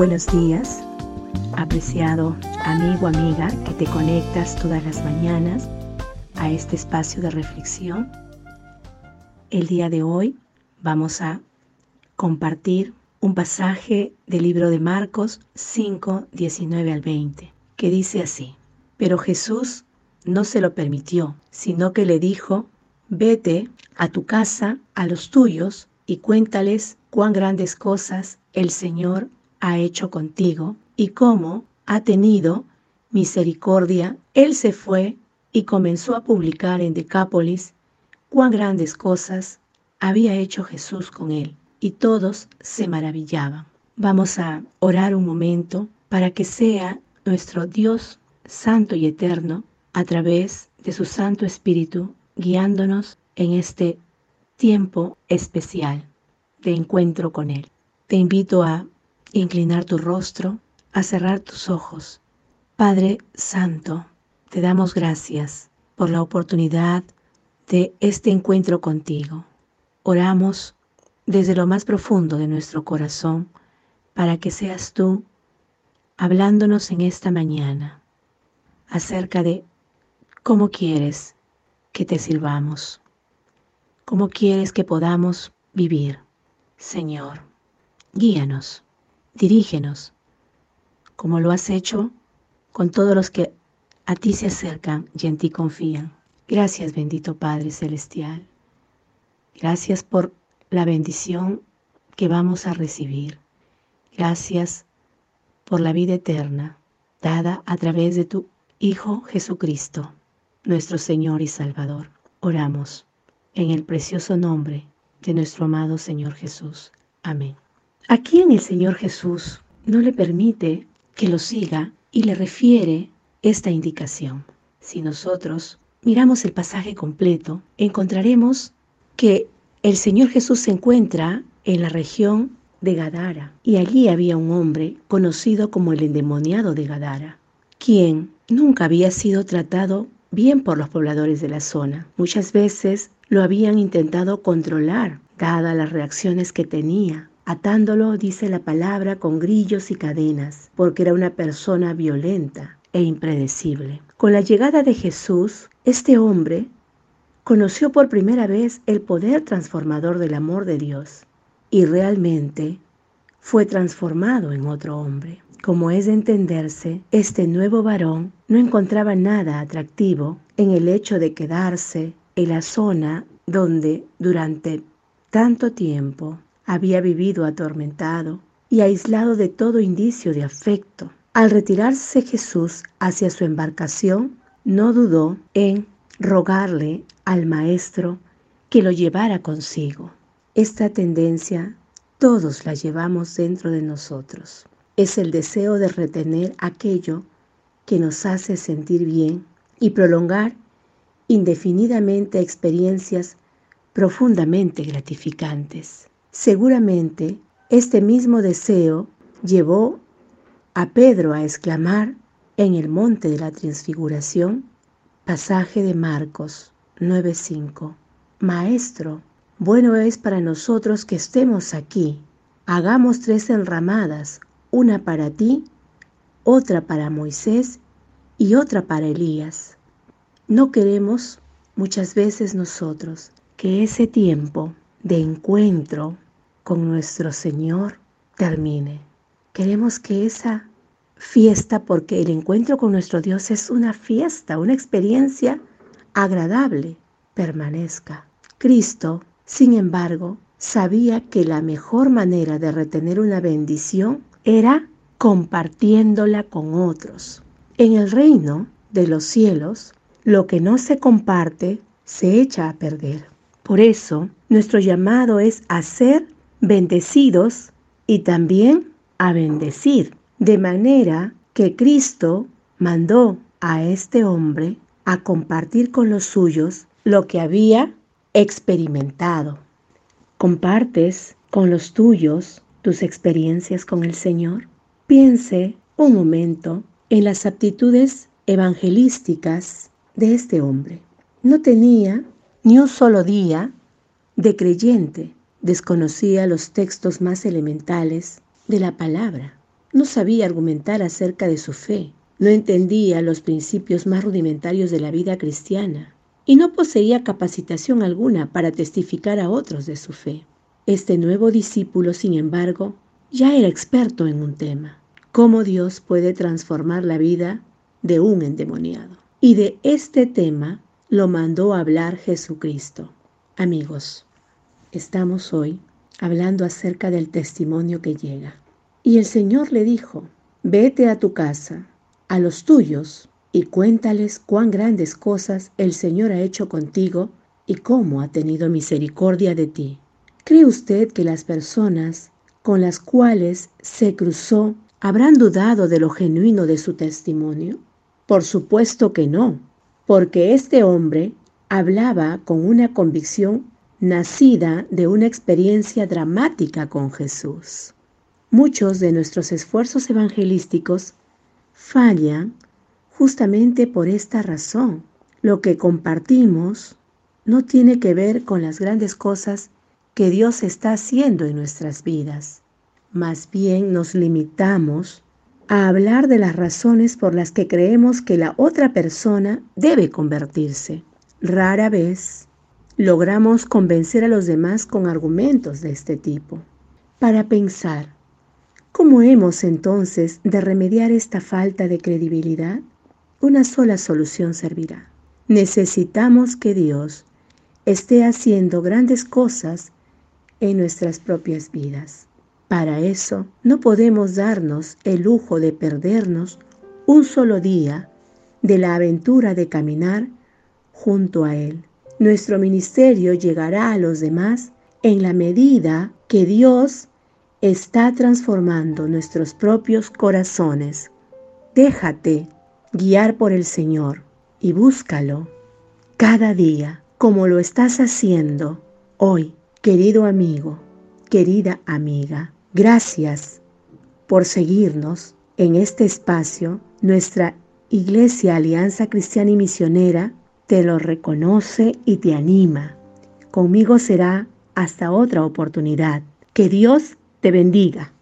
Buenos días, apreciado amigo, amiga, que te conectas todas las mañanas a este espacio de reflexión. El día de hoy vamos a compartir un pasaje del libro de Marcos 5, 19 al 20, que dice así, pero Jesús no se lo permitió, sino que le dijo, vete a tu casa, a los tuyos, y cuéntales cuán grandes cosas el Señor ha hecho contigo y cómo ha tenido misericordia. Él se fue y comenzó a publicar en Decápolis cuán grandes cosas había hecho Jesús con él, y todos se maravillaban. Vamos a orar un momento para que sea nuestro Dios santo y eterno, a través de su Santo Espíritu, guiándonos en este tiempo especial de encuentro con Él. Te invito a inclinar tu rostro, a cerrar tus ojos. Padre Santo, te damos gracias por la oportunidad de este encuentro contigo. Oramos desde lo más profundo de nuestro corazón para que seas tú hablándonos en esta mañana acerca de cómo quieres que te sirvamos, cómo quieres que podamos vivir. Señor, guíanos, dirígenos, como lo has hecho con todos los que a ti se acercan y en ti confían. Gracias, bendito Padre Celestial. Gracias por la bendición que vamos a recibir. Gracias por la vida eterna dada a través de tu Hijo Jesucristo, nuestro Señor y Salvador. Oramos en el precioso nombre de nuestro amado Señor Jesús. Amén. ¿A quién el Señor Jesús no le permite que lo siga y le refiere esta indicación? Si nosotros miramos el pasaje completo, encontraremos que el Señor Jesús se encuentra en la región de Gadara y allí había un hombre conocido como el endemoniado de Gadara, quien nunca había sido tratado bien por los pobladores de la zona. Muchas veces lo habían intentado controlar, dadas las reacciones que tenía, atándolo, dice la palabra, con grillos y cadenas, porque era una persona violenta e impredecible. Con la llegada de Jesús, este hombre conoció por primera vez el poder transformador del amor de Dios y realmente fue transformado en otro hombre. Como es de entenderse, este nuevo varón no encontraba nada atractivo en el hecho de quedarse en la zona donde durante tanto tiempo había vivido atormentado y aislado de todo indicio de afecto. Al retirarse Jesús hacia su embarcación, no dudó en rogarle al Maestro que lo llevara consigo. Esta tendencia todos la llevamos dentro de nosotros es el deseo de retener aquello que nos hace sentir bien y prolongar indefinidamente experiencias profundamente gratificantes. Seguramente este mismo deseo llevó a Pedro a exclamar en el monte de la transfiguración, pasaje de Marcos 9:5, Maestro, bueno es para nosotros que estemos aquí. Hagamos tres enramadas, una para ti, otra para Moisés y otra para Elías. No queremos muchas veces nosotros que ese tiempo de encuentro con nuestro Señor termine. Queremos que esa fiesta, porque el encuentro con nuestro Dios es una fiesta, una experiencia agradable, permanezca. Cristo, sin embargo, sabía que la mejor manera de retener una bendición era compartiéndola con otros. En el reino de los cielos, lo que no se comparte se echa a perder. Por eso, nuestro llamado es a ser bendecidos y también a bendecir, de manera que Cristo mandó a este hombre a compartir con los suyos lo que había experimentado. Compartes con los tuyos tus experiencias con el Señor? Piense un momento en las aptitudes evangelísticas de este hombre. No tenía ni un solo día de creyente, desconocía los textos más elementales de la palabra. no sabía argumentar acerca de su fe, no entendía los principios más rudimentarios de la vida cristiana y no poseía capacitación alguna para testificar a otros de su fe. Este nuevo discípulo, sin embargo, ya era experto en un tema, cómo Dios puede transformar la vida de un endemoniado. Y de este tema lo mandó a hablar Jesucristo. Amigos, estamos hoy hablando acerca del testimonio que llega. Y el Señor le dijo, vete a tu casa, a los tuyos, y cuéntales cuán grandes cosas el Señor ha hecho contigo y cómo ha tenido misericordia de ti. ¿Cree usted que las personas con las cuales se cruzó habrán dudado de lo genuino de su testimonio? Por supuesto que no, porque este hombre hablaba con una convicción nacida de una experiencia dramática con Jesús. Muchos de nuestros esfuerzos evangelísticos fallan justamente por esta razón. Lo que compartimos no tiene que ver con las grandes cosas que Dios está haciendo en nuestras vidas. Más bien nos limitamos a hablar de las razones por las que creemos que la otra persona debe convertirse. Rara vez logramos convencer a los demás con argumentos de este tipo. Para pensar, ¿Cómo hemos entonces de remediar esta falta de credibilidad? Una sola solución servirá. Necesitamos que Dios esté haciendo grandes cosas en nuestras propias vidas. Para eso no podemos darnos el lujo de perdernos un solo día de la aventura de caminar junto a Él. Nuestro ministerio llegará a los demás en la medida que Dios está transformando nuestros propios corazones. Déjate guiar por el Señor y búscalo cada día como lo estás haciendo hoy, querido amigo, querida amiga. Gracias por seguirnos en este espacio. Nuestra Iglesia Alianza Cristiana y Misionera te lo reconoce y te anima. Conmigo será hasta otra oportunidad. Que Dios te bendiga.